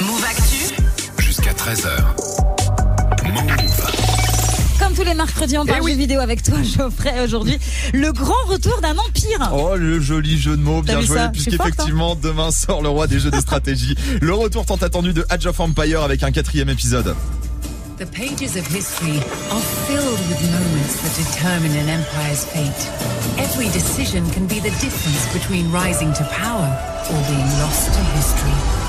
Move Actu. Jusqu'à 13h. Move. Comme tous les mercredis, on parle oui. jeux vidéo avec toi, Geoffrey. Aujourd'hui, le grand retour d'un empire. Oh, le joli jeu de mots, bien joué, forte, hein. puisqu'effectivement, demain sort le roi des jeux de stratégie. le retour tant attendu de Age of Empire avec un quatrième épisode. The pages of history are filled with moments that determine an empire's fate. Every decision can be the difference between rising to power or being lost to history.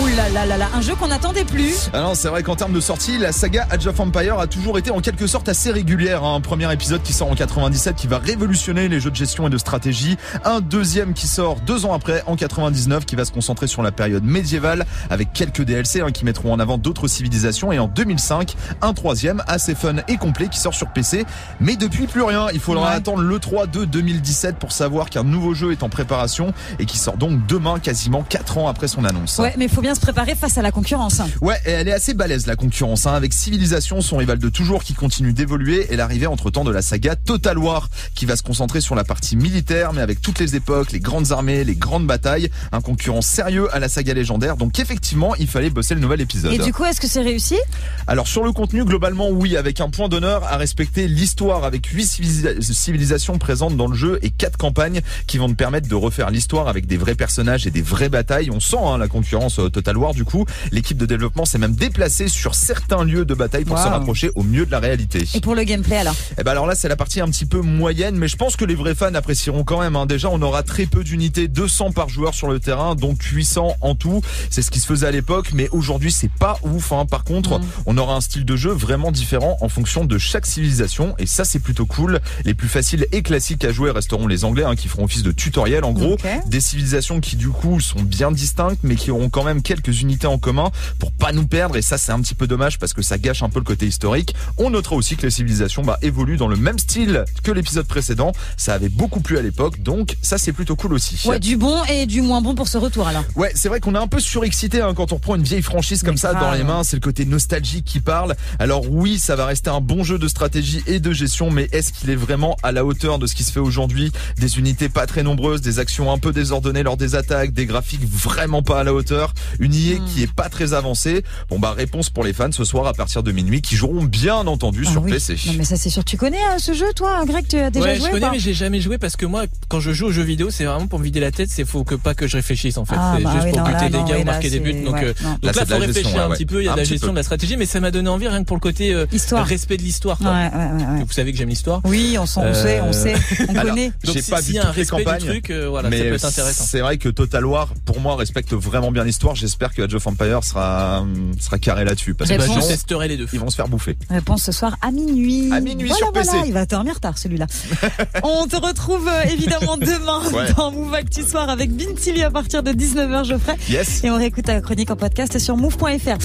Ouh là là là là, un jeu qu'on n'attendait plus. Alors c'est vrai qu'en termes de sortie, la saga Age of Empire a toujours été en quelque sorte assez régulière. hein. Un premier épisode qui sort en 97 qui va révolutionner les jeux de gestion et de stratégie. Un deuxième qui sort deux ans après en 99 qui va se concentrer sur la période médiévale avec quelques DLC hein, qui mettront en avant d'autres civilisations. Et en 2005, un troisième assez fun et complet qui sort sur PC. Mais depuis plus rien. Il faudra Ouais. attendre le 3 de 2017 pour savoir qu'un nouveau jeu est en préparation et qui sort donc demain quasiment quatre ans après son annonce. Ouais, mais faut bien se préparer face à la concurrence. Ouais, et elle est assez balèze la concurrence, hein, avec Civilisation, son rival de toujours, qui continue d'évoluer, et l'arrivée entre-temps de la saga Total War, qui va se concentrer sur la partie militaire, mais avec toutes les époques, les grandes armées, les grandes batailles, un concurrent sérieux à la saga légendaire, donc effectivement, il fallait bosser le nouvel épisode. Et du coup, est-ce que c'est réussi? Alors sur le contenu, globalement oui, avec un point d'honneur à respecter l'histoire, avec huit civilisa- civilisations présentes dans le jeu et quatre campagnes qui vont te permettre de refaire l'histoire avec des vrais personnages et des vraies batailles. On sent hein, la concurrence euh, Total War du coup. L'équipe de développement s'est même déplacée sur certains lieux de bataille pour se rapprocher au mieux de la réalité. Et pour le gameplay alors Eh ben alors là c'est la partie un petit peu moyenne mais je pense que les vrais fans apprécieront quand même hein. déjà on aura très peu d'unités 200 par joueur sur le terrain donc 800 en tout c'est ce qui se faisait à l'époque mais aujourd'hui c'est pas ouf hein. par contre Mm. on aura un style de jeu vraiment différent en fonction de chaque civilisation et ça c'est plutôt cool les plus faciles et classiques à jouer resteront les anglais hein, qui feront office de tutoriel en gros des civilisations qui du coup sont bien distinctes mais qui auront quand même quelques unités en commun pour pas nous perdre et ça c'est un petit peu dommage parce que ça gâche un peu le côté historique. On notera aussi que les civilisations bah, évoluent dans le même style que l'épisode précédent. Ça avait beaucoup plu à l'époque donc ça c'est plutôt cool aussi. Ouais, du bon et du moins bon pour ce retour alors. Ouais, c'est vrai qu'on est un peu surexcité hein, quand on reprend une vieille franchise comme Mais ça dans les mains. C'est le côté nostalgique qui parle. Alors oui, ça va rester un bon jeu de stratégie et de gestion, mais est-ce qu'il est vraiment à la hauteur de ce qui se fait aujourd'hui? Des unités pas très nombreuses, des actions un peu désordonnées lors des attaques, des graphiques vraiment pas à la hauteur, une IA Hmm. qui est pas très avancée. Bon bah réponse pour les fans ce soir à partir de minuit, qui joueront bien entendu Ah sur oui. PC. Non mais ça c'est sûr. Tu connais euh, ce jeu toi, Greg Tu as déjà ouais, joué je connais, pas mais j'ai jamais joué parce que moi, quand je joue aux jeux vidéo, c'est vraiment pour me vider la tête. C'est faut que pas que je réfléchisse en fait. Ah, c'est bah juste oui, pour non, buter là, des gars ou marquer des buts. Donc, ouais, euh, non. donc Là, faut réfléchir gestion, un ouais, petit peu. Il y a de la gestion, de la stratégie, mais ça m'a donné envie rien que pour le côté euh, Histoire. respect de l'histoire. Ouais, quoi. ouais, ouais, ouais. Vous savez que j'aime l'histoire. Oui, on, on Euh, sait, on sait, on Alors, connaît. Donc J'ai si- pas vu y a un toutes les respect campagnes, du truc, euh, voilà, ça mais peut être intéressant. c'est vrai que Total War, pour moi, respecte vraiment bien l'histoire. J'espère que Age of Empire sera sera carré là-dessus parce que Réponse. Je testerai les deux. ils vont se faire bouffer. Réponse ce soir à minuit. À minuit voilà, sur PC. Voilà, il va dormir tard celui-là. On te retrouve euh, évidemment demain Ouais. dans Move Actu Soir avec Bin TV à partir de 19h Geoffrey. Yes. Et on réécoute ta chronique en podcast sur move.fr.